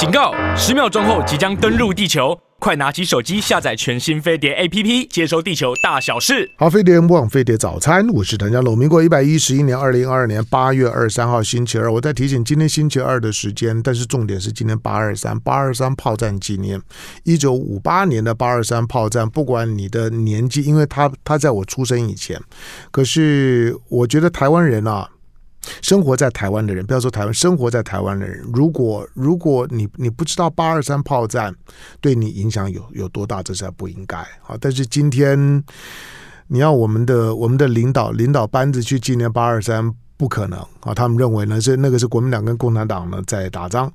警告！十秒钟后即将登陆地球，快拿起手机下载全新飞碟 APP，接收地球大小事。好，飞碟联播网飞碟早餐，我是谭家龙。民国一百一十一年二零二二年八月二十三号星期二，我在提醒今天星期二的时间，但是重点是今天八二三八二三炮战纪念，一九五八年的八二三炮战。不管你的年纪，因为他他在我出生以前，可是我觉得台湾人啊。生活在台湾的人，不要说台湾，生活在台湾的人，如果如果你你不知道八二三炮战对你影响有有多大，这是不应该啊。但是今天你要我们的我们的领导领导班子去纪念八二三，不可能啊。他们认为呢是那个是国民党跟共产党呢在打仗。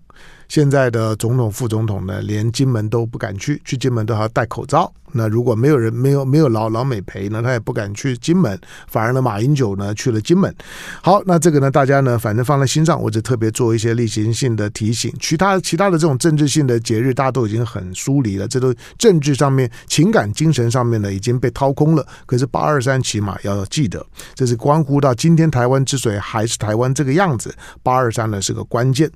现在的总统副总统呢，连金门都不敢去，去金门都还要戴口罩。那如果没有人没有没有老老美陪呢，他也不敢去金门。反而呢，马英九呢去了金门。好，那这个呢，大家呢反正放在心上，我只特别做一些例行性的提醒。其他其他的这种政治性的节日，大家都已经很疏离了，这都政治上面、情感、精神上面呢已经被掏空了。可是八二三起码要记得，这是关乎到今天台湾之所以还是台湾这个样子，八二三呢是个关键。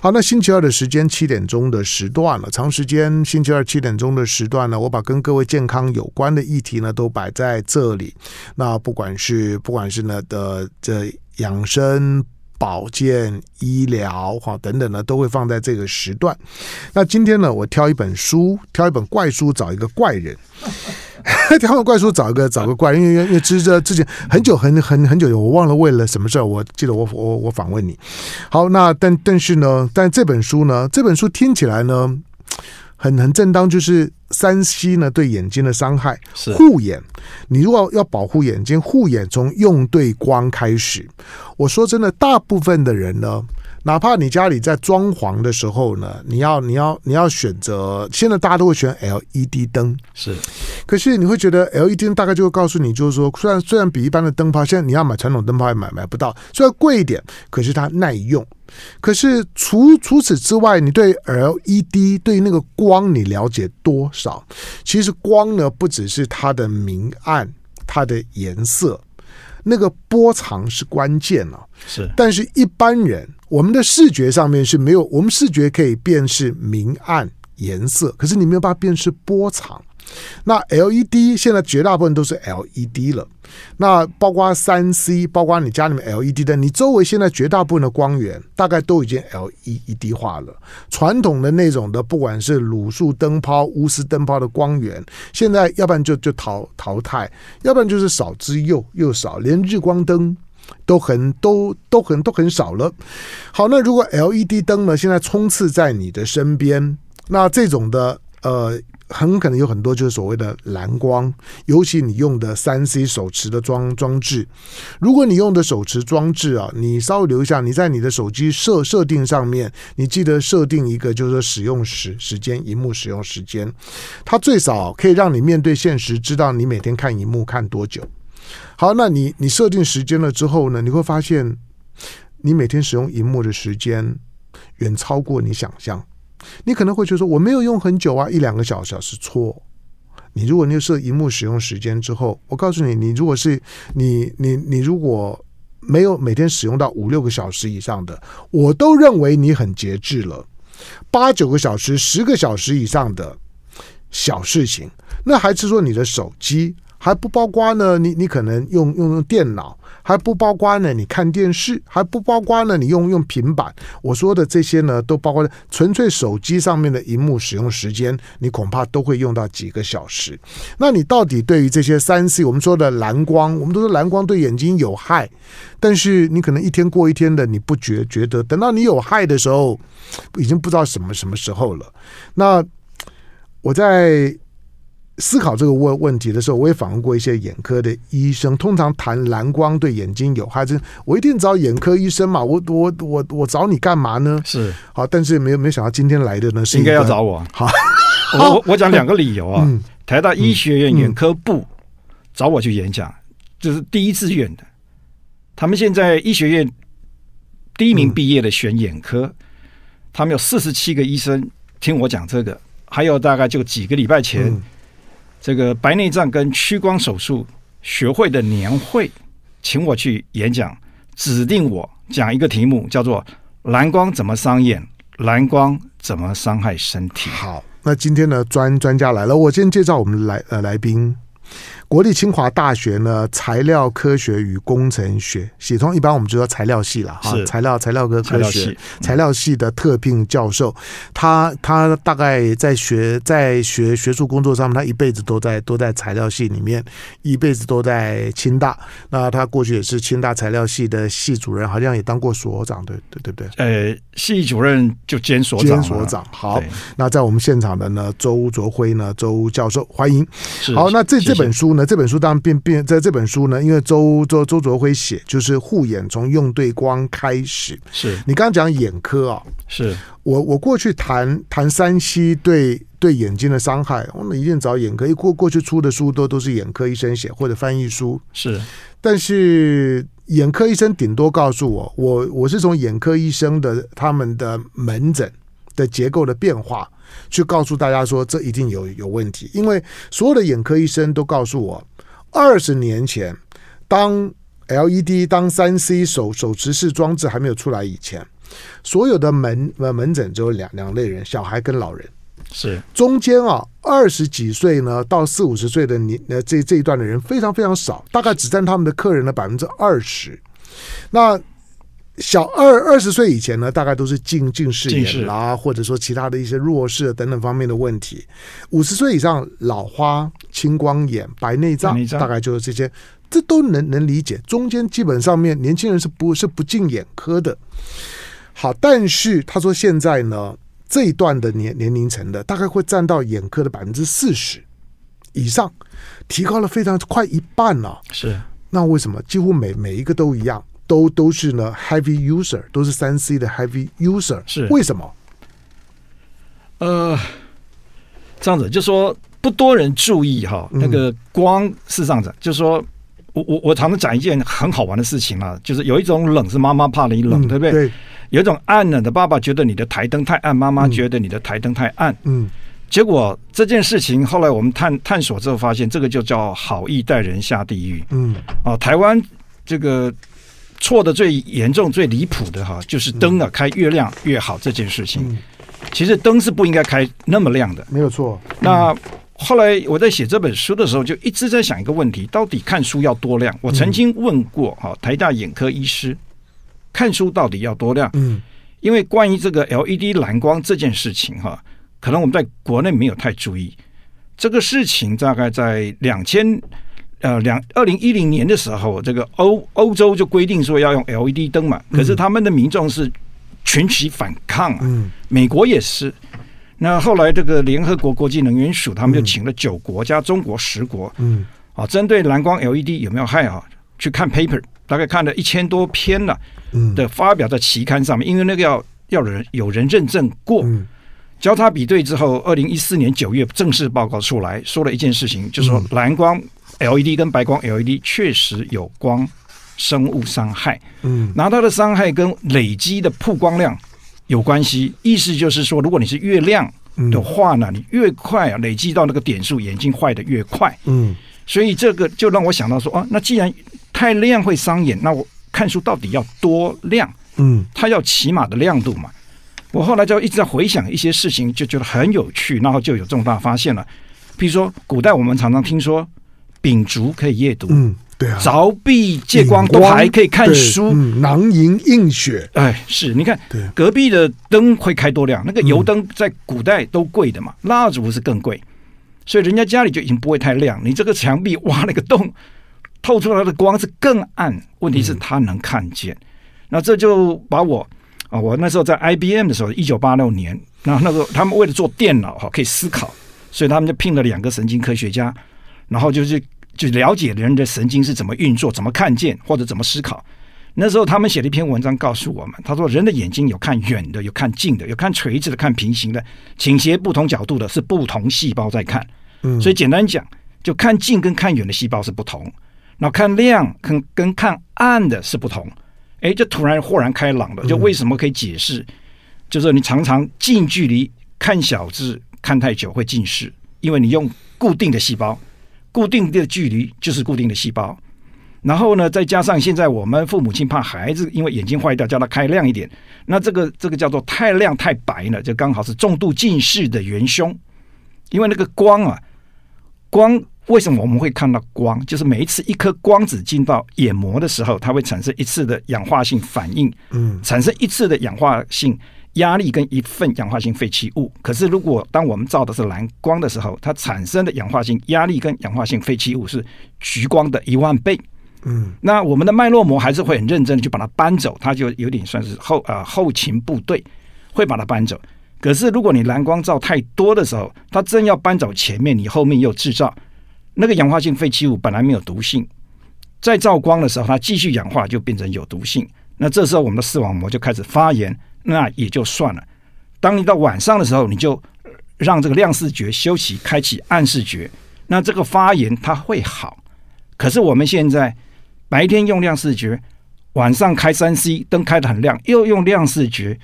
好，那星期二的时间七点钟的时段了，长时间星期二七点钟的时段呢，我把跟各各位健康有关的议题呢，都摆在这里。那不管是不管是呢的这养生、保健、医疗哈等等呢，都会放在这个时段。那今天呢，我挑一本书，挑一本怪书，找一个怪人。挑本怪书，找一个找个怪人，因为因为之这之前很久很很很久，我忘了为了什么事儿。我记得我我我访问你。好，那但但是呢，但这本书呢，这本书听起来呢。很很正当，就是三 C 呢对眼睛的伤害，护眼。你如果要保护眼睛，护眼从用对光开始。我说真的，大部分的人呢，哪怕你家里在装潢的时候呢，你要你要你要选择，现在大家都会选 LED 灯，是。可是你会觉得 LED 灯大概就会告诉你，就是说，虽然虽然比一般的灯泡，现在你要买传统灯泡也买买不到，虽然贵一点，可是它耐用。可是除除此之外，你对 LED 对那个光你了解多少？其实光呢，不只是它的明暗，它的颜色，那个波长是关键了。是，但是一般人，我们的视觉上面是没有，我们视觉可以辨识明暗颜色，可是你没有办法辨识波长。那 LED 现在绝大部分都是 LED 了，那包括三 C，包括你家里面 LED 灯，你周围现在绝大部分的光源大概都已经 LED 化了。传统的那种的，不管是卤素灯泡、钨丝灯泡的光源，现在要不然就就淘淘汰，要不然就是少之又又少，连日光灯都很都都很都很少了。好，那如果 LED 灯呢，现在冲刺在你的身边，那这种的呃。很可能有很多就是所谓的蓝光，尤其你用的三 C 手持的装装置，如果你用的手持装置啊，你稍微留一下，你在你的手机设设定上面，你记得设定一个就是说使用时时间，荧幕使用时间，它最少可以让你面对现实，知道你每天看荧幕看多久。好，那你你设定时间了之后呢，你会发现你每天使用荧幕的时间远超过你想象。你可能会觉得说我没有用很久啊，一两个小时是错。你如果你设荧幕使用时间之后，我告诉你，你如果是你你你如果没有每天使用到五六个小时以上的，我都认为你很节制了。八九个小时、十个小时以上的小事情，那还是说你的手机。还不包括呢，你你可能用用用电脑，还不包括呢，你看电视，还不包括呢，你用用平板。我说的这些呢，都包括纯粹手机上面的荧幕使用时间，你恐怕都会用到几个小时。那你到底对于这些三 C，我们说的蓝光，我们都说蓝光对眼睛有害，但是你可能一天过一天的，你不觉觉得，等到你有害的时候，已经不知道什么什么时候了。那我在。思考这个问问题的时候，我也访问过一些眼科的医生。通常谈蓝光对眼睛有害，我一定找眼科医生嘛。我我我我找你干嘛呢？是好，但是没有没有想到今天来的呢，是应该要找我。好，我我讲两个理由啊。嗯、台大医学院眼科部找我去演讲，这、嗯、是第一志愿的。他们现在医学院第一名毕业的选眼科，嗯、他们有四十七个医生听我讲这个，还有大概就几个礼拜前。这个白内障跟屈光手术学会的年会，请我去演讲，指定我讲一个题目，叫做“蓝光怎么伤眼，蓝光怎么伤害身体？好，那今天呢，专专家来了，我先介绍我们来呃来宾。国立清华大学呢，材料科学与工程学系，通一般我们就说材料系了哈，材料材料科科学材料系的特聘教授，他他大概在学在学学术工作上面，他一辈子都在都在材料系里面，一辈子都在清大。那他过去也是清大材料系的系主任，好像也当过所长，对对对不对？呃，系主任就兼所长。兼所长。好，那在我们现场的呢，周卓辉呢，周教授，欢迎。好，那这这本书呢？这本书当然变变在这本书呢，因为周周周卓辉写，就是护眼从用对光开始。是你刚刚讲眼科啊？是我我过去谈谈 3C 对对眼睛的伤害，我们一定找眼科，一过过去出的书都都是眼科医生写或者翻译书。是，但是眼科医生顶多告诉我，我我是从眼科医生的他们的门诊的结构的变化。去告诉大家说，这一定有有问题，因为所有的眼科医生都告诉我，二十年前，当 LED、当三 C 手手持式装置还没有出来以前，所有的门呃门诊只有两两类人，小孩跟老人。是中间啊，二十几岁呢到四五十岁的年呃这这一段的人非常非常少，大概只占他们的客人的百分之二十。那小二二十岁以前呢，大概都是近近视眼啦，或者说其他的一些弱视等等方面的问题。五十岁以上，老花、青光眼、白内障，大概就是这些，这都能能理解。中间基本上面，年轻人是不是不进眼科的。好，但是他说现在呢，这一段的年年龄层的，大概会占到眼科的百分之四十以上，提高了非常快一半了。是，那为什么几乎每每一个都一样？都都是呢，heavy user，都是三 C 的 heavy user，是为什么？呃，这样子，就说不多人注意哈，那个光是这样子，嗯、就是说我我我常常讲一件很好玩的事情啊，就是有一种冷是妈妈怕你冷，嗯、对不对？对。有一种暗冷的，爸爸觉得你的台灯太暗，妈妈觉得你的台灯太暗。嗯。结果这件事情后来我们探探索之后发现，这个就叫好意待人下地狱。嗯。啊，台湾这个。错的最严重、最离谱的哈，就是灯啊开越亮越好这件事情。其实灯是不应该开那么亮的，没有错。那后来我在写这本书的时候，就一直在想一个问题：到底看书要多亮？我曾经问过哈台大眼科医师，看书到底要多亮？嗯，因为关于这个 LED 蓝光这件事情哈，可能我们在国内没有太注意。这个事情大概在两千。呃，两二零一零年的时候，这个欧欧洲就规定说要用 LED 灯嘛，可是他们的民众是群起反抗啊。嗯，美国也是。那后来这个联合国国际能源署，他们就请了九国加中国十国，嗯，啊，针对蓝光 LED 有没有害啊，去看 paper，大概看了一千多篇了，嗯，的发表在期刊上面，因为那个要要人有人认证过，交叉比对之后，二零一四年九月正式报告出来说了一件事情，就是说蓝光。LED 跟白光 LED 确实有光生物伤害，嗯，然后它的伤害跟累积的曝光量有关系。意思就是说，如果你是越亮的话呢，你越快啊累积到那个点数，眼睛坏的越快，嗯。所以这个就让我想到说，啊，那既然太亮会伤眼，那我看书到底要多亮？嗯，它要起码的亮度嘛。我后来就一直在回想一些事情，就觉得很有趣，然后就有重大发现了。比如说，古代我们常常听说。秉烛可以夜读，嗯，对啊，凿壁借光都还可以看书，嗯、囊萤映雪，哎，是，你看，对，隔壁的灯会开多亮？那个油灯在古代都贵的嘛，蜡烛是更贵，所以人家家里就已经不会太亮。你这个墙壁挖了个洞，透出来的光是更暗。问题是他能看见，嗯、那这就把我啊，我那时候在 IBM 的时候，一九八六年，那那个他们为了做电脑哈，可以思考，所以他们就聘了两个神经科学家。然后就是就了解人的神经是怎么运作，怎么看见或者怎么思考。那时候他们写了一篇文章告诉我们，他说人的眼睛有看远的，有看近的，有看垂直的，看平行的，倾斜不同角度的，是不同细胞在看。嗯，所以简单讲，就看近跟看远的细胞是不同。然后看亮跟跟看暗的是不同。哎，就突然豁然开朗了，就为什么可以解释？就是你常常近距离看小字看太久会近视，因为你用固定的细胞。固定的距离就是固定的细胞，然后呢，再加上现在我们父母亲怕孩子因为眼睛坏掉，叫他开亮一点。那这个这个叫做太亮太白呢，就刚好是重度近视的元凶。因为那个光啊，光为什么我们会看到光？就是每一次一颗光子进到眼膜的时候，它会产生一次的氧化性反应，嗯，产生一次的氧化性压力跟一份氧化性废弃物。可是如果当我们照的是蓝光的时候，它产生的氧化性压力跟氧化性废弃物是橘光的一万倍。嗯，那我们的脉络膜还是会很认真的去把它搬走，它就有点算是后呃后勤部队会把它搬走。可是如果你蓝光照太多的时候，它正要搬走前面，你后面又制造那个氧化性废弃物本来没有毒性，在照光的时候，它继续氧化就变成有毒性。那这时候我们的视网膜就开始发炎，那也就算了。当你到晚上的时候，你就让这个亮视觉休息，开启暗视觉，那这个发炎它会好。可是我们现在。白天用亮视觉，晚上开三 C 灯开的很亮，又用亮视觉。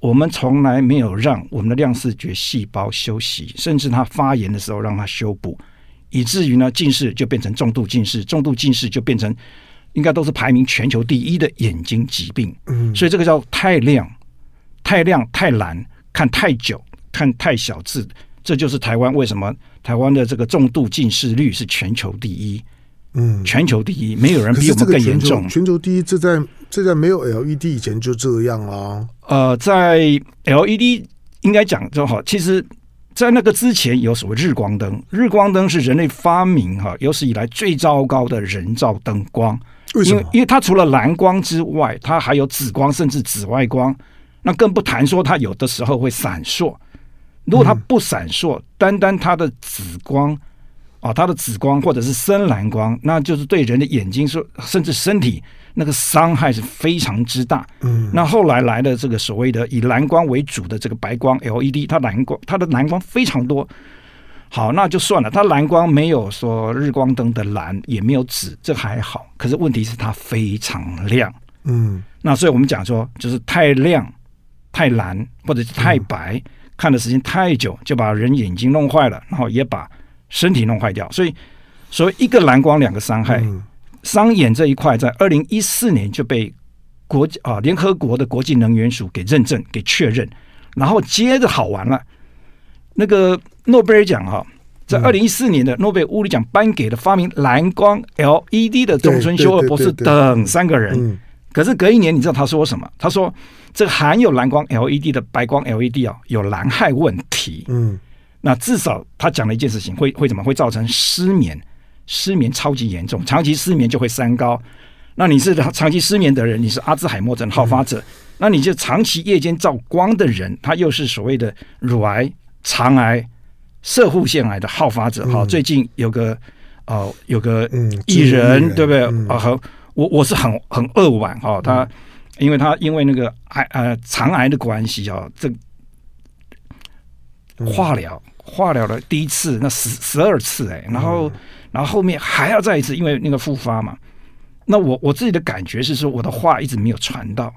我们从来没有让我们的亮视觉细胞休息，甚至它发炎的时候让它修补，以至于呢近视就变成重度近视，重度近视就变成应该都是排名全球第一的眼睛疾病。嗯，所以这个叫太亮、太亮、太蓝，看太久、看太小字，这就是台湾为什么台湾的这个重度近视率是全球第一。嗯，全球第一，没有人比我们更严重。全球第一，这在这在没有 LED 以前就这样啊。呃，在 LED 应该讲就好。其实，在那个之前有所谓日光灯，日光灯是人类发明哈有史以来最糟糕的人造灯光。为什么？因为因为它除了蓝光之外，它还有紫光，甚至紫外光。那更不谈说它有的时候会闪烁。如果它不闪烁，嗯、单单它的紫光。啊，它的紫光或者是深蓝光，那就是对人的眼睛说，甚至身体那个伤害是非常之大。嗯，那后来来的这个所谓的以蓝光为主的这个白光 LED，它蓝光它的蓝光非常多。好，那就算了，它蓝光没有说日光灯的蓝，也没有紫，这还好。可是问题是它非常亮。嗯，那所以我们讲说，就是太亮、太蓝或者是太白，嗯、看的时间太久，就把人眼睛弄坏了，然后也把。身体弄坏掉，所以所谓一个蓝光两个伤害，伤眼这一块在二零一四年就被国啊联合国的国际能源署给认证给确认，然后接着好玩了，那个诺贝尔奖哈，在二零一四年的诺贝尔物理奖颁给了发明蓝光 LED 的中村修二博士等三个人，可是隔一年你知道他说什么？他说这个含有蓝光 LED 的白光 LED 啊有蓝害问题，嗯。那至少他讲了一件事情，会会怎么会造成失眠？失眠超级严重，长期失眠就会三高。那你是长期失眠的人，你是阿兹海默症好发者，嗯、那你就长期夜间照光的人，他又是所谓的乳癌、肠癌、射护腺癌的好发者。好、嗯，最近有个呃有个艺人，嗯、对不对？啊，和我我是很很扼腕哈，他因为他因为那个癌呃肠癌的关系啊，这化疗。化疗了第一次，那十十二次哎、欸，然后，然后后面还要再一次，因为那个复发嘛。那我我自己的感觉是说，我的话一直没有传到。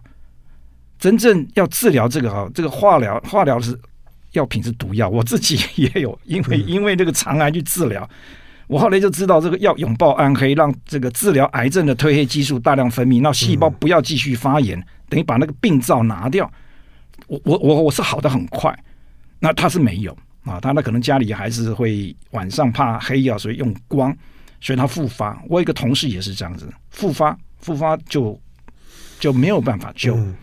真正要治疗这个哈，这个化疗，化疗是药品是毒药，我自己 也有，因为因为这个肠癌去治疗，我后来就知道这个要拥抱暗黑，让这个治疗癌症的褪黑激素大量分泌，让细胞不要继续发炎，等于把那个病灶拿掉。我我我我是好的很快，那他是没有。啊，他那可能家里还是会晚上怕黑啊，所以用光，所以他复发。我有一个同事也是这样子，复发复发就就没有办法救，嗯、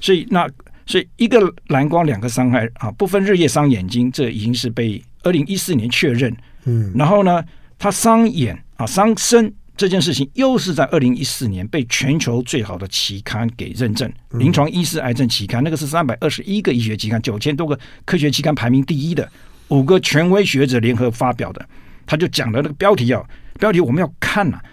所以那所以一个蓝光两个伤害啊，不分日夜伤眼睛，这已经是被二零一四年确认。嗯，然后呢，他伤眼啊伤身。这件事情又是在二零一四年被全球最好的期刊给认证，《临床医师癌症期刊》那个是三百二十一个医学期刊，九千多个科学期刊排名第一的五个权威学者联合发表的，他就讲了那个标题啊，标题我们要看呐、啊，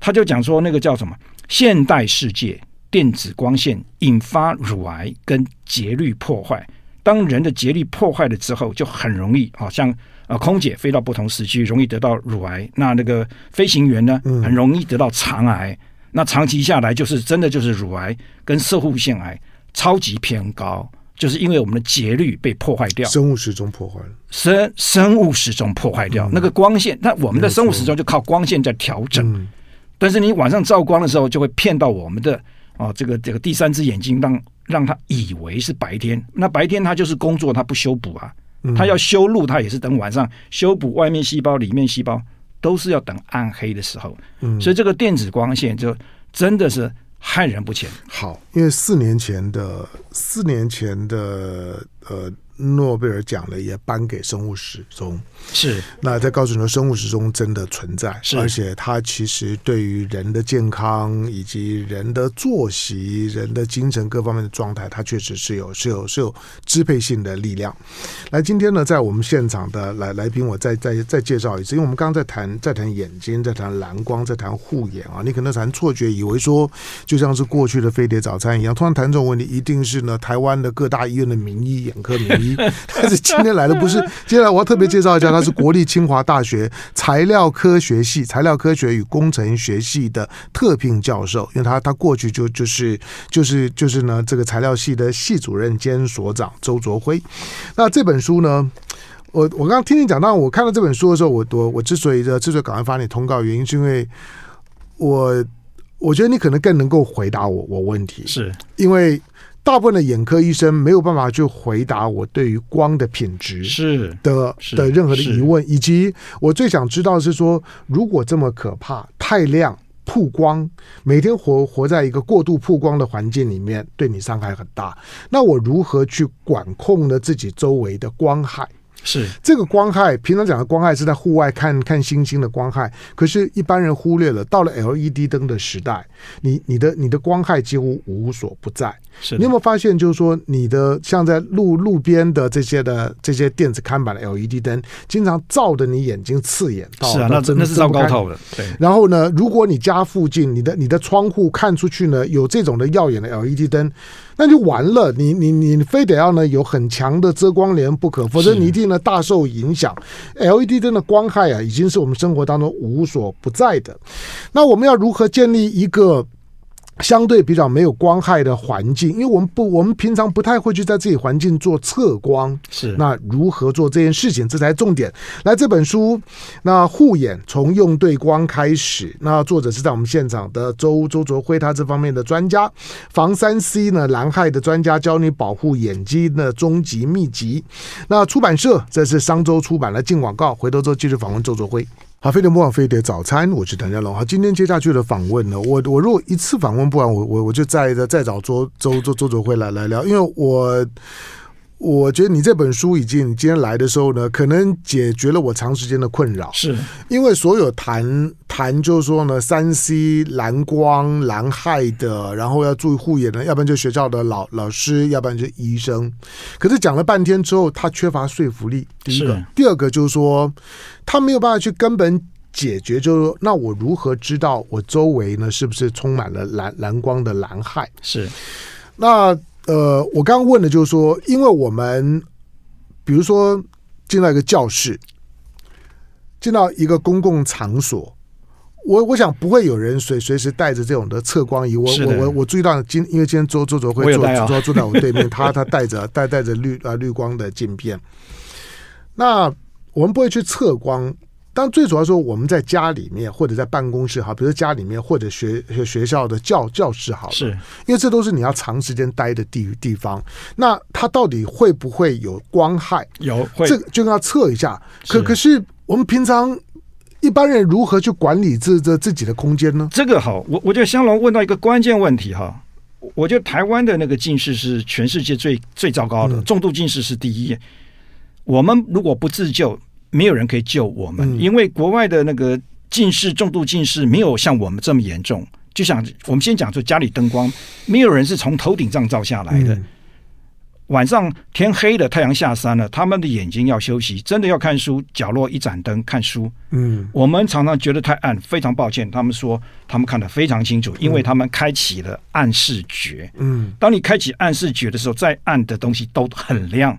他就讲说那个叫什么？现代世界电子光线引发乳癌跟节律破坏，当人的节律破坏了之后，就很容易好像。啊，空姐飞到不同时区容易得到乳癌，那那个飞行员呢，很容易得到肠癌。嗯、那长期下来，就是真的就是乳癌跟射护腺癌超级偏高，就是因为我们的节律被破坏掉，生物时钟破坏了，生生物时钟破坏掉、嗯、那个光线，那我们的生物时钟就靠光线在调整。但是你晚上照光的时候，就会骗到我们的哦，这个这个第三只眼睛，让让他以为是白天。那白天他就是工作，他不修补啊，他要修路，他也是等晚上修补外面细胞、里面细胞，都是要等暗黑的时候。嗯，所以这个电子光线就真的是害人不浅。好，因为四年前的四年前的呃。诺贝尔奖呢也颁给生物时钟，是那在告诉你说，生物时钟真的存在，是而且它其实对于人的健康以及人的作息、人的精神各方面的状态，它确实是有、是有、是有支配性的力量。来，今天呢，在我们现场的来来宾，我再再再介绍一次，因为我们刚刚在谈在谈眼睛，在谈蓝光，在谈护眼啊，你可能谈错觉，以为说就像是过去的飞碟早餐一样，突然谈这种问题，一定是呢台湾的各大医院的名医眼科名医。但是今天来的不是，接下来我要特别介绍一下，他是国立清华大学材料科学系材料科学与工程学系的特聘教授，因为他他过去就就是就是就是呢这个材料系的系主任兼所长周卓辉。那这本书呢，我我刚刚听你讲到，我看到这本书的时候，我我我之所以之所以赶快发你通告，原因是因为我我觉得你可能更能够回答我我问题，是因为。大部分的眼科医生没有办法去回答我对于光的品质是的的任何的疑问，以及我最想知道是说，如果这么可怕，太亮、曝光，每天活活在一个过度曝光的环境里面，对你伤害很大。那我如何去管控呢自己周围的光害？是这个光害，平常讲的光害是在户外看看星星的光害，可是一般人忽略了。到了 LED 灯的时代，你你的你的光害几乎无所不在。是你有没有发现，就是说你的像在路路边的这些的这些电子看板的 LED 灯，经常照的你眼睛刺眼到。是啊，那真的是糟糕透了。对。然后呢，如果你家附近你的你的窗户看出去呢，有这种的耀眼的 LED 灯。那就完了，你你你非得要呢有很强的遮光帘不可，否则你一定呢大受影响。LED 灯的光害啊，已经是我们生活当中无所不在的。那我们要如何建立一个？相对比较没有光害的环境，因为我们不，我们平常不太会去在自己环境做测光。是，那如何做这件事情，这才重点。来，这本书，那护眼从用对光开始。那作者是在我们现场的周周卓辉，他这方面的专家，防三 C 呢蓝害的专家，教你保护眼睛的终极秘籍。那出版社这是商周出版了，进广告，回头之后继续访问周卓辉。好，飞碟不枉飞碟早餐，我是谭家龙。好，今天接下去的访问呢，我我如果一次访问不完，我我我就再再再找周周周周卓辉来来聊，因为我我觉得你这本书已经你今天来的时候呢，可能解决了我长时间的困扰，是因为所有谈谈就是说呢，三 C 蓝光蓝害的，然后要注意护眼的，要不然就学校的老老师，要不然就医生，可是讲了半天之后，他缺乏说服力。第一个，第二个就是说。他没有办法去根本解决，就是说，那我如何知道我周围呢是不是充满了蓝蓝光的蓝害？是，那呃，我刚刚问的就是说，因为我们比如说进到一个教室，进到一个公共场所，我我想不会有人随随时带着这种的测光仪。我我我我注意到今因为今天周周卓会坐坐坐在我对面，他他带着带带着绿啊绿光的镜片，那。我们不会去测光，但最主要说我们在家里面或者在办公室哈，比如家里面或者学学校的教教室好，是因为这都是你要长时间待的地地方。那它到底会不会有光害？有，会这个就要测一下。可可是我们平常一般人如何去管理自这自己的空间呢？这个好，我我觉得香龙问到一个关键问题哈。我觉得台湾的那个近视是全世界最最糟糕的，重度近视是第一。我们如果不自救，没有人可以救我们，因为国外的那个近视、重度近视没有像我们这么严重。就像我们先讲，说家里灯光，没有人是从头顶上照下来的。晚上天黑了，太阳下山了，他们的眼睛要休息，真的要看书，角落一盏灯看书。嗯，我们常常觉得太暗，非常抱歉，他们说他们看得非常清楚，因为他们开启了暗视觉。嗯，当你开启暗视觉的时候，再暗的东西都很亮。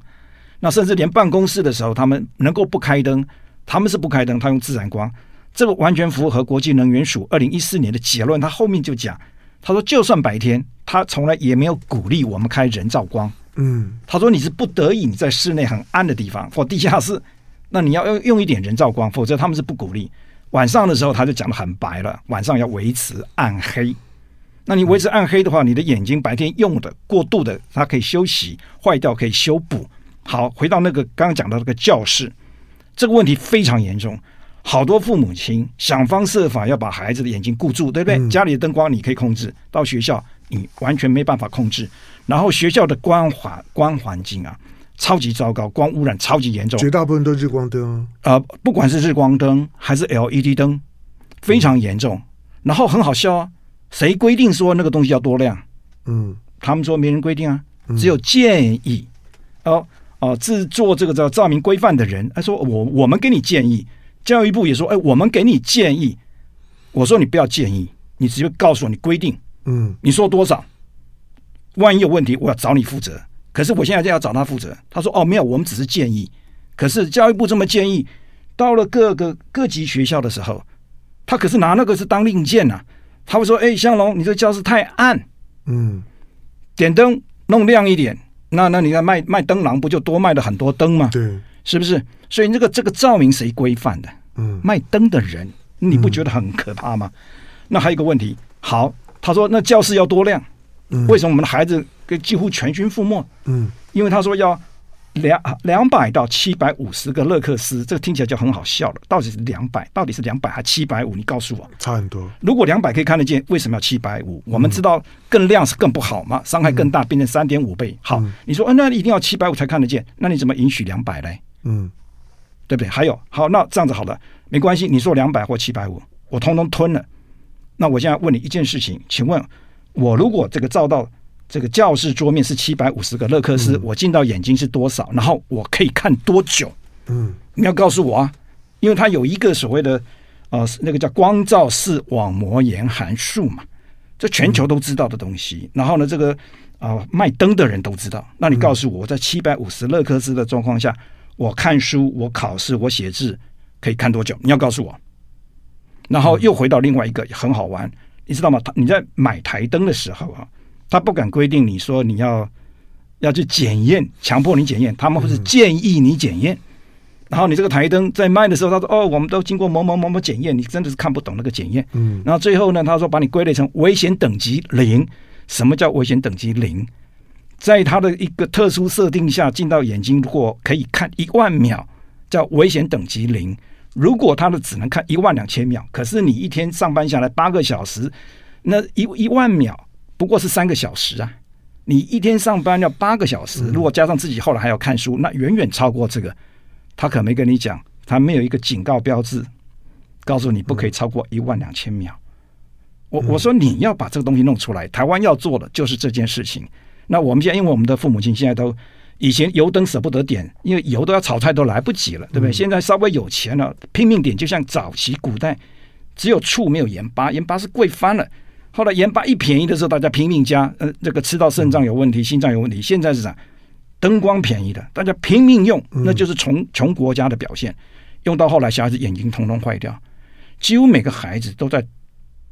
那甚至连办公室的时候，他们能够不开灯，他们是不开灯，他用自然光，这个完全符合国际能源署二零一四年的结论。他后面就讲，他说就算白天，他从来也没有鼓励我们开人造光。嗯，他说你是不得已你在室内很暗的地方或地下室，那你要用用一点人造光，否则他们是不鼓励。晚上的时候他就讲的很白了，晚上要维持暗黑。那你维持暗黑的话，你的眼睛白天用的过度的，它可以休息，坏掉可以修补。好，回到那个刚刚讲到那个教室，这个问题非常严重。好多父母亲想方设法要把孩子的眼睛顾住，对不对？嗯、家里的灯光你可以控制，到学校你完全没办法控制。然后学校的光环光环境啊，超级糟糕，光污染超级严重。绝大部分都是日光灯，呃，不管是日光灯还是 LED 灯，非常严重。嗯、然后很好笑啊，谁规定说那个东西要多亮？嗯，他们说没人规定啊，只有建议。嗯、哦哦，制作这个叫照明规范的人，他说我我们给你建议。教育部也说：“哎，我们给你建议。”我说：“你不要建议，你直接告诉我你规定。嗯，你说多少？万一有问题，我要找你负责。可是我现在就要找他负责。他说：‘哦，没有，我们只是建议。’可是教育部这么建议，到了各个各级学校的时候，他可是拿那个是当令箭呐、啊。他会说：‘哎，向龙，你这教室太暗，嗯，点灯弄亮一点。那那你看卖卖灯廊不就多卖了很多灯吗？对。”是不是？所以这个这个照明谁规范的？嗯，卖灯的人，你不觉得很可怕吗？嗯、那还有一个问题，好，他说那教室要多亮？嗯，为什么我们的孩子跟几乎全军覆没？嗯，因为他说要两两百到七百五十个勒克斯，这个听起来就很好笑了。到底是两百？到底是两百还七百五？你告诉我，差很多。如果两百可以看得见，为什么要七百五？我们知道更亮是更不好嘛，伤害更大，变成三点五倍。好，嗯、你说，嗯、那一定要七百五才看得见？那你怎么允许两百嘞？嗯，对不对？还有，好，那这样子好了，没关系。你说两百或七百五，我通通吞了。那我现在问你一件事情，请问我如果这个照到这个教室桌面是七百五十个勒克斯，嗯、我进到眼睛是多少？然后我可以看多久？嗯，你要告诉我啊，因为它有一个所谓的呃那个叫光照式网膜炎函数嘛，这全球都知道的东西。嗯、然后呢，这个啊、呃、卖灯的人都知道。那你告诉我，我在七百五十勒克斯的状况下。我看书，我考试，我写字，可以看多久？你要告诉我。然后又回到另外一个很好玩，你知道吗？他你在买台灯的时候啊，他不敢规定你说你要要去检验，强迫你检验，他们会是建议你检验。然后你这个台灯在卖的时候，他说：“哦，我们都经过某某某某检验，你真的是看不懂那个检验。”嗯。然后最后呢，他说把你归类成危险等级零。什么叫危险等级零？在它的一个特殊设定下，进到眼睛，如果可以看一万秒，叫危险等级零。如果它的只能看一万两千秒，可是你一天上班下来八个小时，那一一万秒不过是三个小时啊！你一天上班要八个小时，如果加上自己后来还要看书，那远远超过这个。他可没跟你讲，他没有一个警告标志，告诉你不可以超过一万两千秒。我我说你要把这个东西弄出来，台湾要做的就是这件事情。那我们现在，因为我们的父母亲现在都以前油灯舍不得点，因为油都要炒菜都来不及了，对不对？嗯、现在稍微有钱了，拼命点，就像早期古代只有醋没有盐巴，盐巴是贵翻了。后来盐巴一便宜的时候，大家拼命加，呃，这个吃到肾脏有问题，心脏有问题。现在是啥？灯光便宜的，大家拼命用，那就是穷穷国家的表现。用到后来，小孩子眼睛通通坏掉，几乎每个孩子都在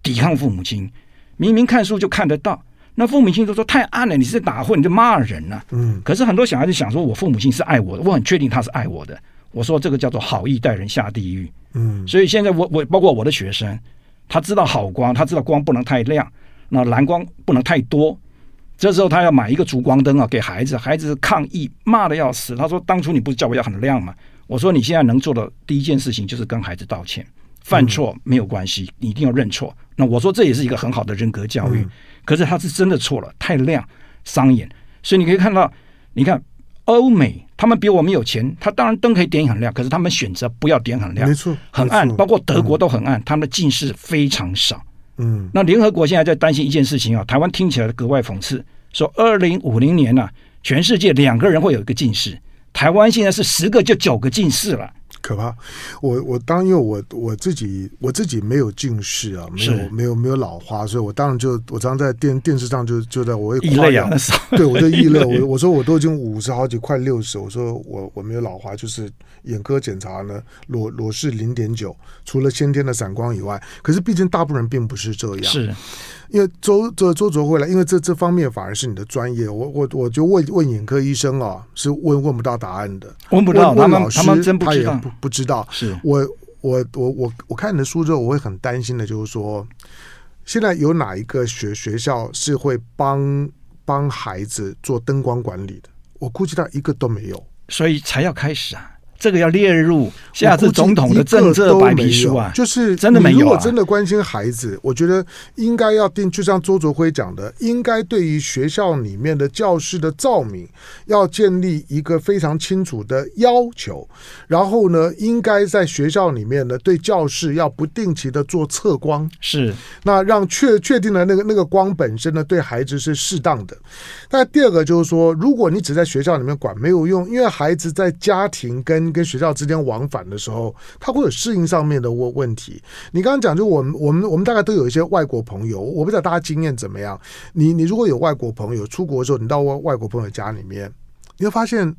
抵抗父母亲。明明看书就看得到。那父母亲都说太暗了，你是在打混，你就骂人了、啊。嗯，可是很多小孩子想说，我父母亲是爱我的，我很确定他是爱我的。我说这个叫做好意待人下地狱。嗯，所以现在我我包括我的学生，他知道好光，他知道光不能太亮，那蓝光不能太多。这时候他要买一个烛光灯啊，给孩子，孩子抗议骂的要死。他说当初你不是叫我要很亮吗？我说你现在能做的第一件事情就是跟孩子道歉，犯错没有关系，你一定要认错。那我说这也是一个很好的人格教育。嗯可是他是真的错了，太亮伤眼，所以你可以看到，你看欧美他们比我们有钱，他当然灯可以点很亮，可是他们选择不要点很亮，没错，很暗，包括德国都很暗，他们的近视非常少。嗯，那联合国现在在担心一件事情啊，台湾听起来格外讽刺，说二零五零年呢，全世界两个人会有一个近视，台湾现在是十个就九个近视了。可怕，我我当因为我我自己我自己没有近视啊，没有没有没有老花，所以我当然就我常常在电电视上就就在我会夸耀，对我就异类，我我说我都已经五十好几快六十，我说我我没有老花，就是眼科检查呢裸裸视零点九，除了先天的散光以外，可是毕竟大部分人并不是这样，是。因为周周周卓慧来，因为这这方面反而是你的专业，我我我就问问眼科医生啊，是问问不到答案的，问不到，问老师他们他们真不知道，他也不不知道。是我我我我我看你的书之后，我会很担心的，就是说，现在有哪一个学学校是会帮帮孩子做灯光管理的？我估计他一个都没有，所以才要开始啊。这个要列入下次总统的政策白皮书啊，就是真的没有。如果真的关心孩子，我觉得应该要定，就像周卓辉讲的，应该对于学校里面的教室的照明要建立一个非常清楚的要求。然后呢，应该在学校里面呢，对教室要不定期的做测光，是那让确确定了那个那个光本身呢，对孩子是适当的。那第二个就是说，如果你只在学校里面管没有用，因为孩子在家庭跟跟学校之间往返的时候，他会有适应上面的问问题。你刚刚讲，就我们我们我们大概都有一些外国朋友，我不知道大家经验怎么样。你你如果有外国朋友出国的时候，你到外外国朋友家里面，你会发现。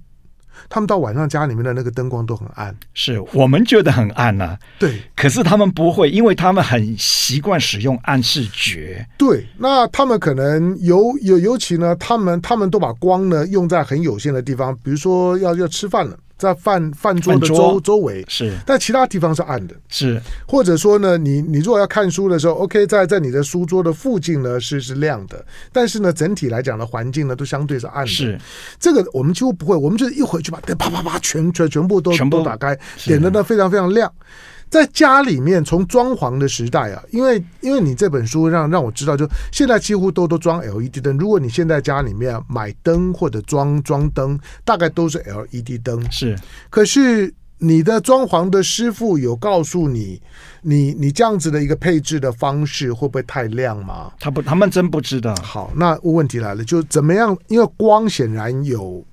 他们到晚上家里面的那个灯光都很暗，是我们觉得很暗呐、啊。对，可是他们不会，因为他们很习惯使用暗视觉。对，那他们可能尤尤尤其呢，他们他们都把光呢用在很有限的地方，比如说要要吃饭了。在饭饭桌的周周围。是，但其他地方是暗的，是。或者说呢，你你如果要看书的时候，OK，在在你的书桌的附近呢是是亮的，但是呢，整体来讲的环境呢都相对是暗的。是。这个我们几乎不会，我们就是一回去把灯啪啪啪全全全部都全部都打开，点的呢非常非常亮。在家里面，从装潢的时代啊，因为因为你这本书让让我知道，就现在几乎都都装 LED 灯。如果你现在家里面买灯或者装装灯，大概都是 LED 灯。是，可是你的装潢的师傅有告诉你，你你这样子的一个配置的方式会不会太亮吗？他不，他们真不知道。好，那问题来了，就怎么样？因为光显然有。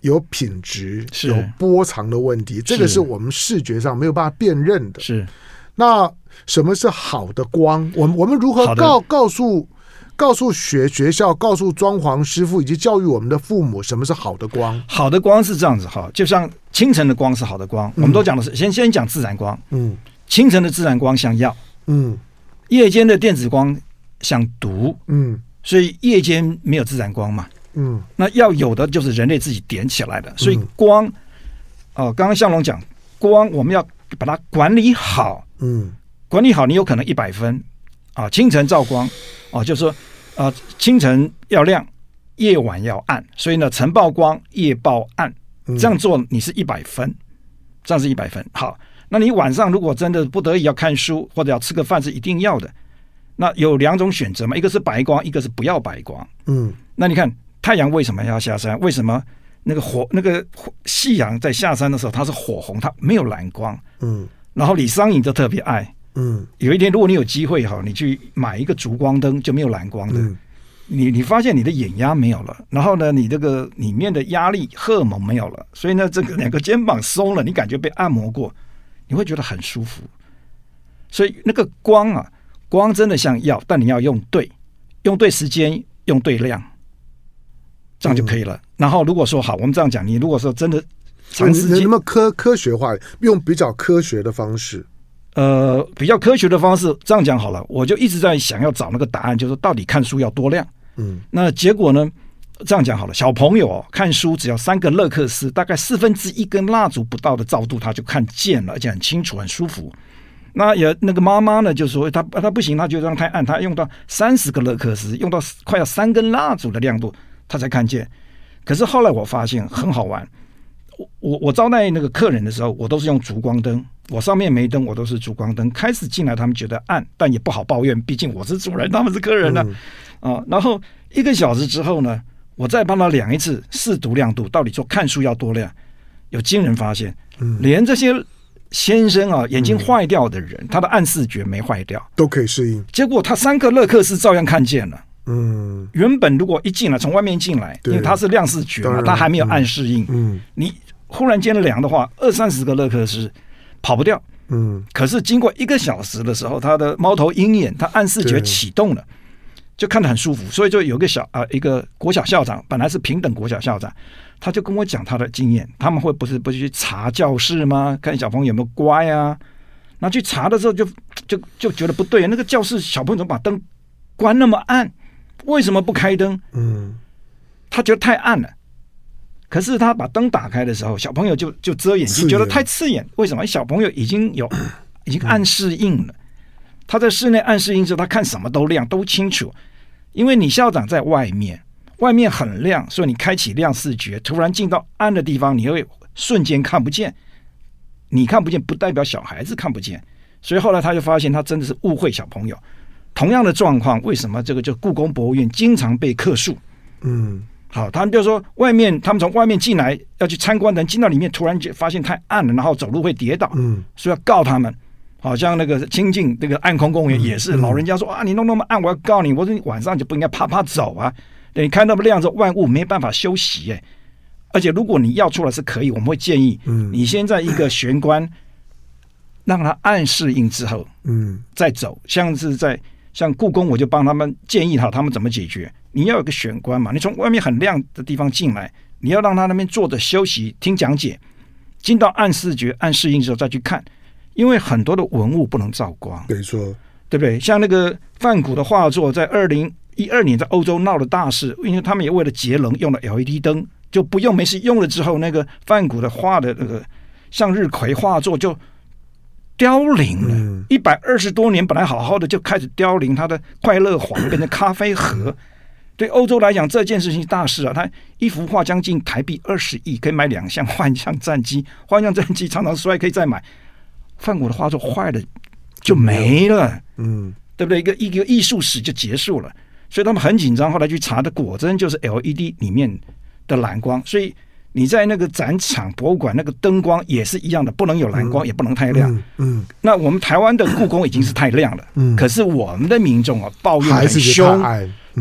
有品质，是有波长的问题，这个是我们视觉上没有办法辨认的。是，那什么是好的光？我们我们如何告告诉告诉学学校、告诉装潢师傅以及教育我们的父母什么是好的光？好的光是这样子哈，就像清晨的光是好的光，嗯、我们都讲的是先先讲自然光。嗯，清晨的自然光像药。嗯，夜间的电子光像毒。嗯，所以夜间没有自然光嘛。嗯，那要有的就是人类自己点起来的，所以光，哦，刚刚向龙讲光，我们要把它管理好，嗯，管理好，你有可能一百分，啊，清晨照光，哦，就是说，啊，清晨要亮，夜晚要暗，所以呢，晨曝光，夜曝暗，这样做你是一百分，这样是一百分。好，那你晚上如果真的不得已要看书或者要吃个饭是一定要的，那有两种选择嘛，一个是白光，一个是不要白光，嗯，那你看。太阳为什么要下山？为什么那个火那个夕阳在下山的时候它是火红，它没有蓝光？嗯，然后李商隐就特别爱，嗯，有一天如果你有机会哈，你去买一个烛光灯就没有蓝光的，嗯、你你发现你的眼压没有了，然后呢，你这个里面的压力荷尔蒙没有了，所以呢，这个两个肩膀松了，你感觉被按摩过，你会觉得很舒服。所以那个光啊，光真的像药，但你要用对，用对时间，用对量。这样就可以了。嗯、然后如果说好，我们这样讲，你如果说真的长时间，那么科科学化，用比较科学的方式，呃，比较科学的方式，这样讲好了。我就一直在想要找那个答案，就是到底看书要多亮？嗯，那结果呢？这样讲好了，小朋友看书只要三个勒克斯，大概四分之一根蜡烛不到的照度，他就看见了，而且很清楚、很舒服。那也那个妈妈呢，就说他他不行，他就让太暗，他用到三十个勒克斯，用到快要三根蜡烛的亮度。他才看见，可是后来我发现很好玩。我我我招待那个客人的时候，我都是用烛光灯，我上面没灯，我都是烛光灯。开始进来，他们觉得暗，但也不好抱怨，毕竟我是主人，他们是客人呢、啊。啊，然后一个小时之后呢，我再帮他量一次视读亮度，到底说看书要多亮？有惊人发现，连这些先生啊眼睛坏掉的人，他的暗视觉没坏掉，都可以适应。结果他三个勒克斯照样看见了。嗯，原本如果一进来从外面进来，因为它是亮视觉嘛，它还没有暗适应。嗯，你忽然间量的话，二三十个勒克斯跑不掉。嗯，可是经过一个小时的时候，它的猫头鹰眼，它暗视觉启动了，就看得很舒服。所以就有个小啊，一个国小校长，本来是平等国小校长，他就跟我讲他的经验。他们会不是不是去查教室吗？看小朋友有没有乖啊？那去查的时候就就就觉得不对，那个教室小朋友怎么把灯关那么暗？为什么不开灯？嗯，他觉得太暗了。可是他把灯打开的时候，小朋友就就遮眼睛，觉得太刺眼。为什么？小朋友已经有 已经暗适应了。他在室内暗适应之后，他看什么都亮，都清楚。因为你校长在外面，外面很亮，所以你开启亮视觉，突然进到暗的地方，你会瞬间看不见。你看不见，不代表小孩子看不见。所以后来他就发现，他真的是误会小朋友。同样的状况，为什么这个就故宫博物院经常被客诉？嗯，好，他们就说外面，他们从外面进来要去参观的人进到里面，突然间发现太暗了，然后走路会跌倒，嗯，所以要告他们。好像那个清境那个暗空公园也是，老人家说啊，你弄那么暗，我要告你。我说你晚上就不应该啪啪走啊，你看那么亮，这万物没办法休息哎。而且如果你要出来是可以，我们会建议，嗯，你先在一个玄关。让它暗适应之后，嗯，再走。像是在像故宫，我就帮他们建议好他们怎么解决。你要有个玄关嘛，你从外面很亮的地方进来，你要让他那边坐着休息听讲解，进到暗视觉、暗适应之后再去看，因为很多的文物不能照光，没错，对不对？像那个梵谷的画作，在二零一二年在欧洲闹了大事，因为他们也为了节能用了 LED 灯，就不用没事用了之后，那个梵谷的画的那个向日葵画作就。凋零了，一百二十多年，本来好好的就开始凋零，它的快乐黄变成咖啡盒。对欧洲来讲，这件事情大事啊！它一幅画将近台币二十亿，可以买两项幻象战机，幻象战机常常摔，可以再买。梵谷的画作坏了就没了，嗯，对不对？一个一个艺术史就结束了，所以他们很紧张。后来去查的，果真就是 LED 里面的蓝光，所以。你在那个展场、博物馆，那个灯光也是一样的，不能有蓝光，嗯、也不能太亮。嗯，嗯那我们台湾的故宫已经是太亮了。嗯，可是我们的民众啊，抱怨很凶。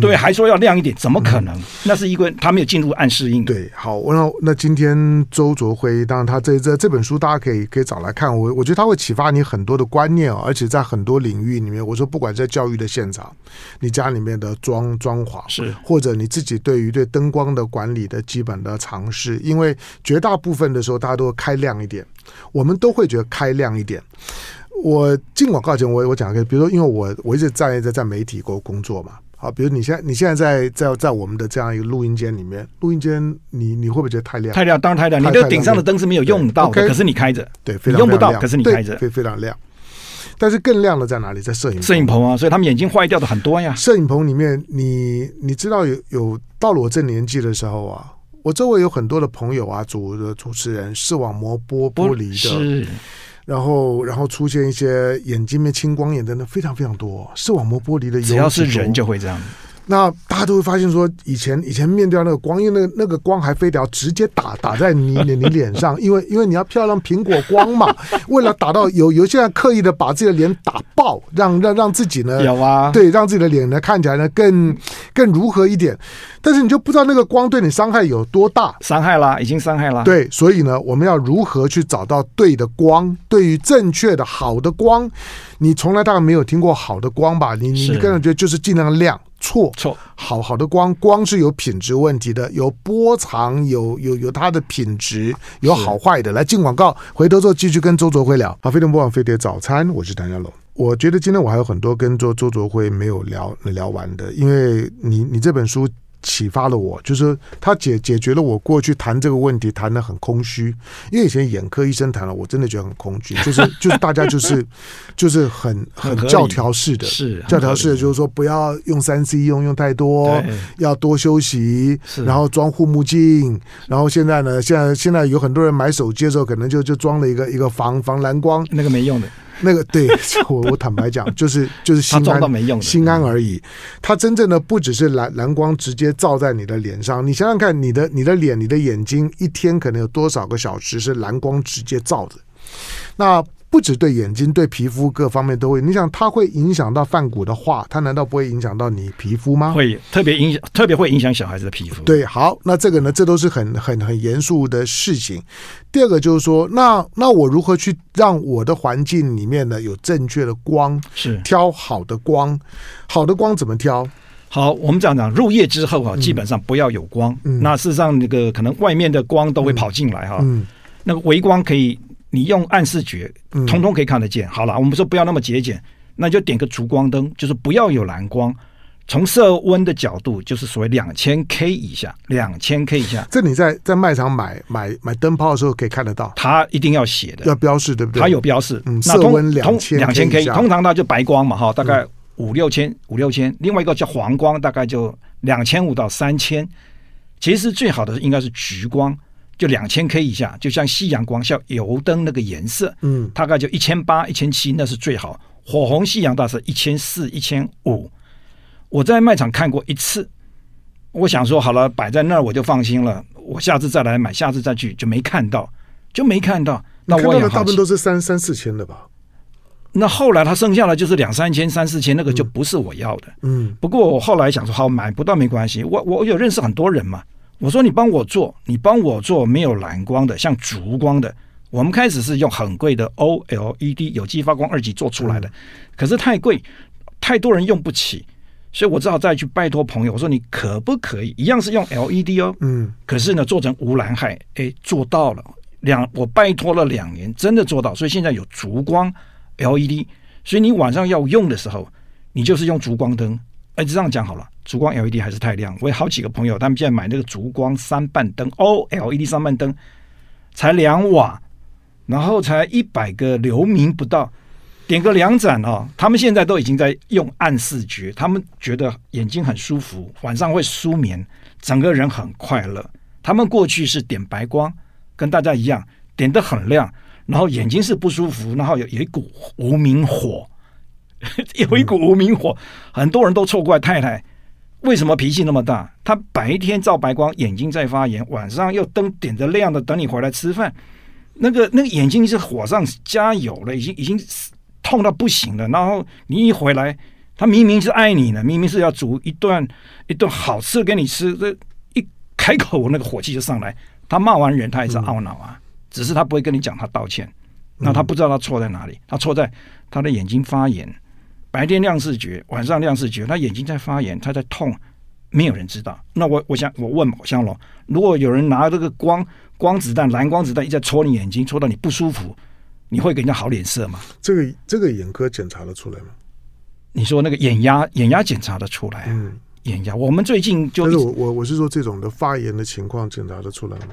对，还说要亮一点，怎么可能？嗯、那是因为他没有进入暗示应。对，好，那那今天周卓辉，当然他这这这本书大家可以可以找来看，我我觉得他会启发你很多的观念，而且在很多领域里面，我说不管在教育的现场，你家里面的装装潢是，或者你自己对于对灯光的管理的基本的尝试，因为绝大部分的时候大家都会开亮一点，我们都会觉得开亮一点。我进广告前我我讲一个，比如说，因为我我一直在在在媒体工工作嘛。好，比如你现在你现在在在在我们的这样一个录音间里面，录音间你你会不会觉得太亮？太亮，当然太亮。你的顶上的灯是没有用到的，可是你开着，对，非常用不到，可是你开着，非非常亮。但是更亮的在哪里？在摄影摄影棚啊，所以他们眼睛坏掉的很多呀。摄影棚里面，你你知道有有到了我这年纪的时候啊，我周围有很多的朋友啊，主的主持人视网膜剥剥离的。是。然后，然后出现一些眼睛面青光眼的，那非常非常多，视网膜剥离的。只要是人就会这样。那大家都会发现说，以前以前面对那个光，因为那个那个光还非得要直接打打在你你你脸上，因为因为你要漂亮苹果光嘛，为了打到有有些人刻意的把自己的脸打爆，让让让自己呢有啊，对，让自己的脸呢看起来呢更更如何一点，但是你就不知道那个光对你伤害有多大，伤害啦，已经伤害了。对，所以呢，我们要如何去找到对的光，对于正确的好的光，你从来大概没有听过好的光吧？你你个人觉得就是尽量亮。错错，好好的光，光是有品质问题的，有波长，有有有它的品质，有好坏的。来进广告，回头之后继续跟周卓辉聊。好，飞碟播放飞碟早餐，我是谭家龙。我觉得今天我还有很多跟周周卓辉没有聊聊完的，因为你你这本书。启发了我，就是他解解决了我过去谈这个问题谈的很空虚，因为以前眼科医生谈了，我真的觉得很空虚，就是 就是大家就是就是很很教条式的，是教条式的，就是说不要用三 C 用用太多，要多休息，然后装护目镜，然后现在呢，现在现在有很多人买手机的时候，可能就就装了一个一个防防蓝光，那个没用的。那个对 我，我坦白讲，就是就是心安，心安而已。它真正的不只是蓝蓝光直接照在你的脸上，你想想看，你的你的脸、你的眼睛，一天可能有多少个小时是蓝光直接照的？那。不止对眼睛，对皮肤各方面都会。你想，它会影响到泛骨的话，它难道不会影响到你皮肤吗？会，特别影响，特别会影响小孩子的皮肤。对，好，那这个呢，这都是很很很严肃的事情。第二个就是说，那那我如何去让我的环境里面呢有正确的光？是挑好的光，好的光怎么挑？好，我们这样讲，入夜之后啊，基本上不要有光。嗯，那事实上，那个可能外面的光都会跑进来哈。嗯，那个微光可以。你用暗视觉，通通可以看得见。嗯、好了，我们说不要那么节俭，那就点个烛光灯，就是不要有蓝光，从色温的角度，就是所谓两千 K 以下，两千 K 以下。这你在在卖场买买买灯泡的时候可以看得到，它一定要写的，要标示，对不对？它有标示。嗯，色温两千两千 K，通常它就白光嘛，哈，大概五六千五六千。另外一个叫黄光，大概就两千五到三千。其实最好的应该是橘光，就两千 K 以下，就像夕阳光，像油灯那个颜色，嗯，大概就一千八、一千七，那是最好。火红夕阳大是一千四、一千五。我在卖场看过一次，我想说好了，摆在那儿我就放心了。我下次再来买，下次再去就没看到，就没看到。那我也大部分都是三三四千的吧？那后来他剩下的就是两三千、三四千，那个就不是我要的。嗯。不过我后来想说，好买不到没关系。我我有认识很多人嘛。我说你帮我做，你帮我做没有蓝光的，像烛光的。我们开始是用很贵的 OLED 有机发光二级做出来的，可是太贵，太多人用不起。所以我只好再去拜托朋友，我说你可不可以一样是用 LED 哦，嗯，可是呢做成无蓝害，哎，做到了两，我拜托了两年，真的做到，所以现在有烛光 LED，所以你晚上要用的时候，你就是用烛光灯，哎，这样讲好了，烛光 LED 还是太亮，我有好几个朋友，他们现在买那个烛光三半灯 OLED 三半灯，才两瓦，然后才一百个流明不到。点个两盏哦，他们现在都已经在用暗视觉，他们觉得眼睛很舒服，晚上会舒眠，整个人很快乐。他们过去是点白光，跟大家一样点得很亮，然后眼睛是不舒服，然后有有一股无名火，有一股无名火，很多人都错怪太太，为什么脾气那么大？他白天照白光，眼睛在发炎，晚上又灯点着亮的，等你回来吃饭，那个那个眼睛是火上加油了，已经已经。痛到不行了，然后你一回来，他明明是爱你的，明明是要煮一顿一顿好吃的给你吃，这一开口那个火气就上来。他骂完人，他也是懊恼啊，嗯、只是他不会跟你讲他道歉。那他不知道他错在哪里，他错在他的眼睛发炎，白天亮视觉，晚上亮视觉，他眼睛在发炎，他在痛，没有人知道。那我我想我问香龙，如果有人拿这个光光子弹蓝光子弹一直在戳你眼睛，戳到你不舒服。你会给人家好脸色吗？这个这个眼科检查得出来吗？你说那个眼压眼压检查得出来？嗯，眼压我们最近就我我我是说这种的发炎的情况检查得出来吗？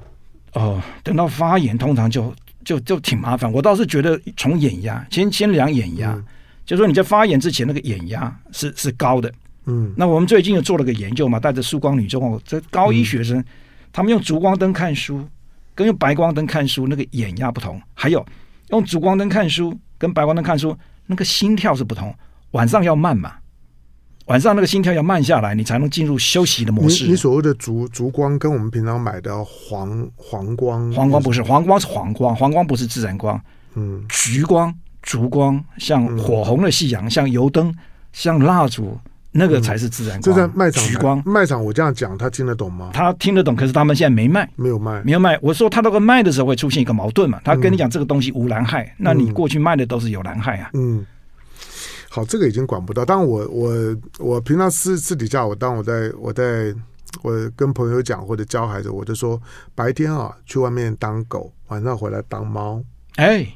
哦，等到发炎通常就就就挺麻烦。我倒是觉得从眼压先先量眼压，嗯、就说你在发炎之前那个眼压是是高的。嗯，那我们最近又做了个研究嘛，带着曙光女中哦这高一学生，嗯、他们用烛光灯看书跟用白光灯看书那个眼压不同，还有。用烛光灯看书跟白光灯看书，那个心跳是不同。晚上要慢嘛，晚上那个心跳要慢下来，你才能进入休息的模式。你，你所谓的烛烛光跟我们平常买的黄黄光，黄光不是黄光是黄光，黄光不是自然光。嗯，橘光、烛光，像火红的夕阳，像油灯，像蜡烛。那个才是自然光，就在卖场橘光。卖场我这样讲，他听得懂吗？他听得懂，可是他们现在没卖，没有卖，没有卖。我说他那个卖的时候会出现一个矛盾嘛？他跟你讲这个东西无蓝害，嗯、那你过去卖的都是有蓝害啊。嗯，好，这个已经管不到。当我我我平常私私底下，我当我在我在我跟朋友讲或者教孩子，我就说白天啊去外面当狗，晚上回来当猫。哎。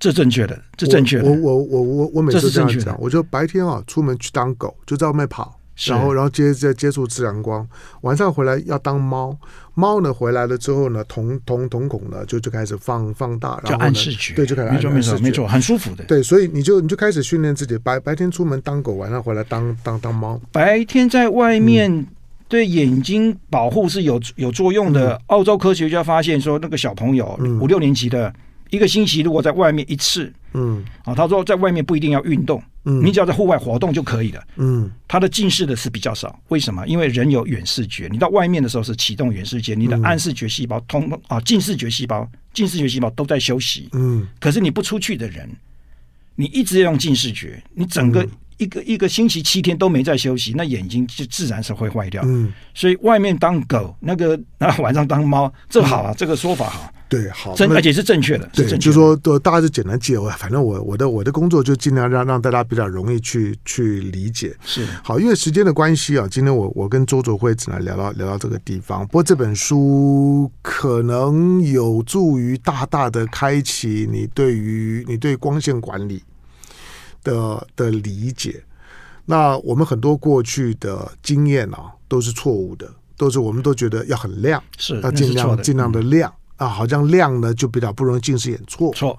这正确的，这正确的。我我我我我每次这样讲，我就白天啊出门去当狗，就在外面跑，然后然后接接接触自然光。晚上回来要当猫，猫呢回来了之后呢，瞳瞳瞳孔呢就就开始放放大，然后暗视觉，对，就开始暗视觉，没错没错没错，很舒服的。对，所以你就你就开始训练自己，白白天出门当狗，晚上回来当当当猫。白天在外面对眼睛保护是有有作用的。嗯、澳洲科学家发现说，那个小朋友五六年级的。一个星期如果在外面一次，嗯，啊，他说在外面不一定要运动，嗯，你只要在户外活动就可以了，嗯，他的近视的是比较少，为什么？因为人有远视觉，你到外面的时候是启动远视觉，你的暗视觉细胞通啊，近视觉细胞、近视觉细胞都在休息，嗯，可是你不出去的人，你一直要用近视觉，你整个。一个一个星期七天都没在休息，那眼睛就自然是会坏掉。嗯，所以外面当狗，那个然后晚上当猫，这好啊，嗯、这个说法好。对，好，真而且是正确的。对，就是说，都大家就简单记。我反正我我的我的工作就尽量让让大家比较容易去去理解。是好，因为时间的关系啊，今天我我跟周卓辉只能聊到聊到这个地方。不过这本书可能有助于大大的开启你对于你对光线管理的的理解，那我们很多过去的经验啊，都是错误的，都是我们都觉得要很亮，是要尽量尽量的亮、嗯、啊，好像亮呢就比较不容易近视眼错。错。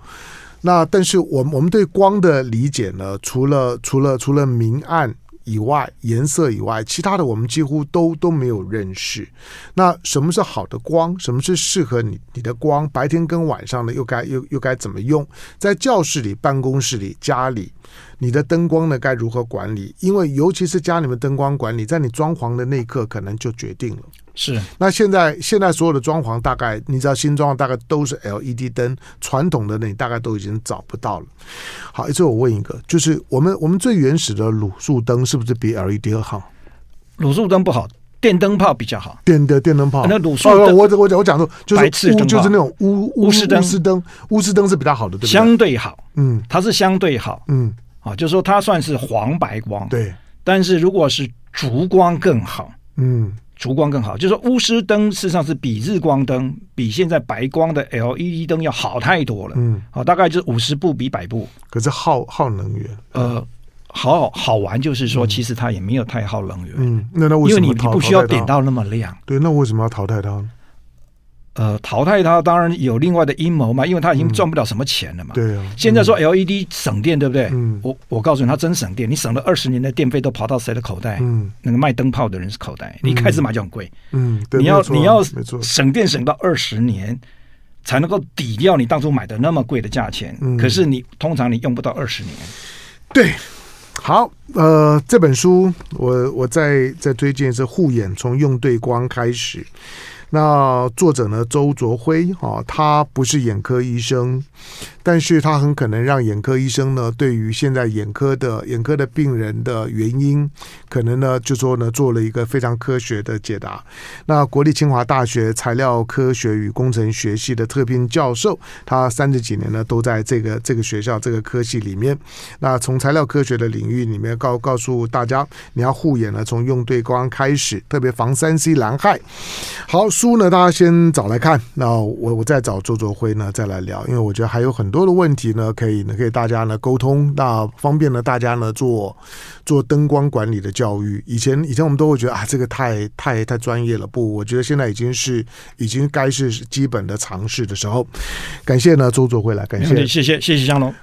那但是我们我们对光的理解呢，除了除了除了明暗。以外，颜色以外，其他的我们几乎都都没有认识。那什么是好的光？什么是适合你你的光？白天跟晚上呢，又该又又该怎么用？在教室里、办公室里、家里，你的灯光呢该如何管理？因为尤其是家里面灯光管理，在你装潢的那一刻，可能就决定了。是，那现在现在所有的装潢，大概你知道新装大概都是 LED 灯，传统的你大概都已经找不到了。好，一次我问一个，就是我们我们最原始的卤素灯是不是比 LED 好？卤素灯不好，电灯泡比较好。电的电灯泡，那卤素灯，哦、我我我讲说就是鎢，就是那种乌乌丝灯，乌丝灯，鎢丝灯是比较好的，对不对？相对好，嗯，它是相对好，嗯，啊，就是说它算是黄白光，对。但是如果是烛光更好，嗯。烛光更好，就是说钨丝灯事实上是比日光灯、比现在白光的 LED 灯要好太多了。嗯，好，大概就是五十步比百步。可是耗耗能源，呃，好好玩就是说，其实它也没有太耗能源。嗯，那那为什么？因为你你不需要点到那么亮。对，那为什么要淘汰它呢？呃，淘汰它当然有另外的阴谋嘛，因为它已经赚不了什么钱了嘛。嗯、对啊，现在说 LED 省电，对不对？嗯，我我告诉你，它真省电，你省了二十年的电费都跑到谁的口袋？嗯，那个卖灯泡的人是口袋，你一开始买就很贵。嗯，你要你要，省电省到二十年，才能够抵掉你当初买的那么贵的价钱。嗯，可是你通常你用不到二十年。对，好，呃，这本书我我再再推荐是护眼，从用对光开始。那作者呢，周卓辉啊，他不是眼科医生，但是他很可能让眼科医生呢，对于现在眼科的眼科的病人的原因，可能呢就说呢做了一个非常科学的解答。那国立清华大学材料科学与工程学系的特聘教授，他三十几年呢都在这个这个学校这个科系里面。那从材料科学的领域里面告告诉大家，你要护眼呢，从用对光开始，特别防三 C 蓝害。好。书呢，大家先找来看。那我我再找周卓辉呢，再来聊，因为我觉得还有很多的问题呢，可以呢，可以大家呢沟通，那方便呢大家呢做做灯光管理的教育。以前以前我们都会觉得啊，这个太太太专业了，不，我觉得现在已经是已经该是基本的尝试的时候。感谢呢周卓辉来，感谢，谢谢谢谢江龙。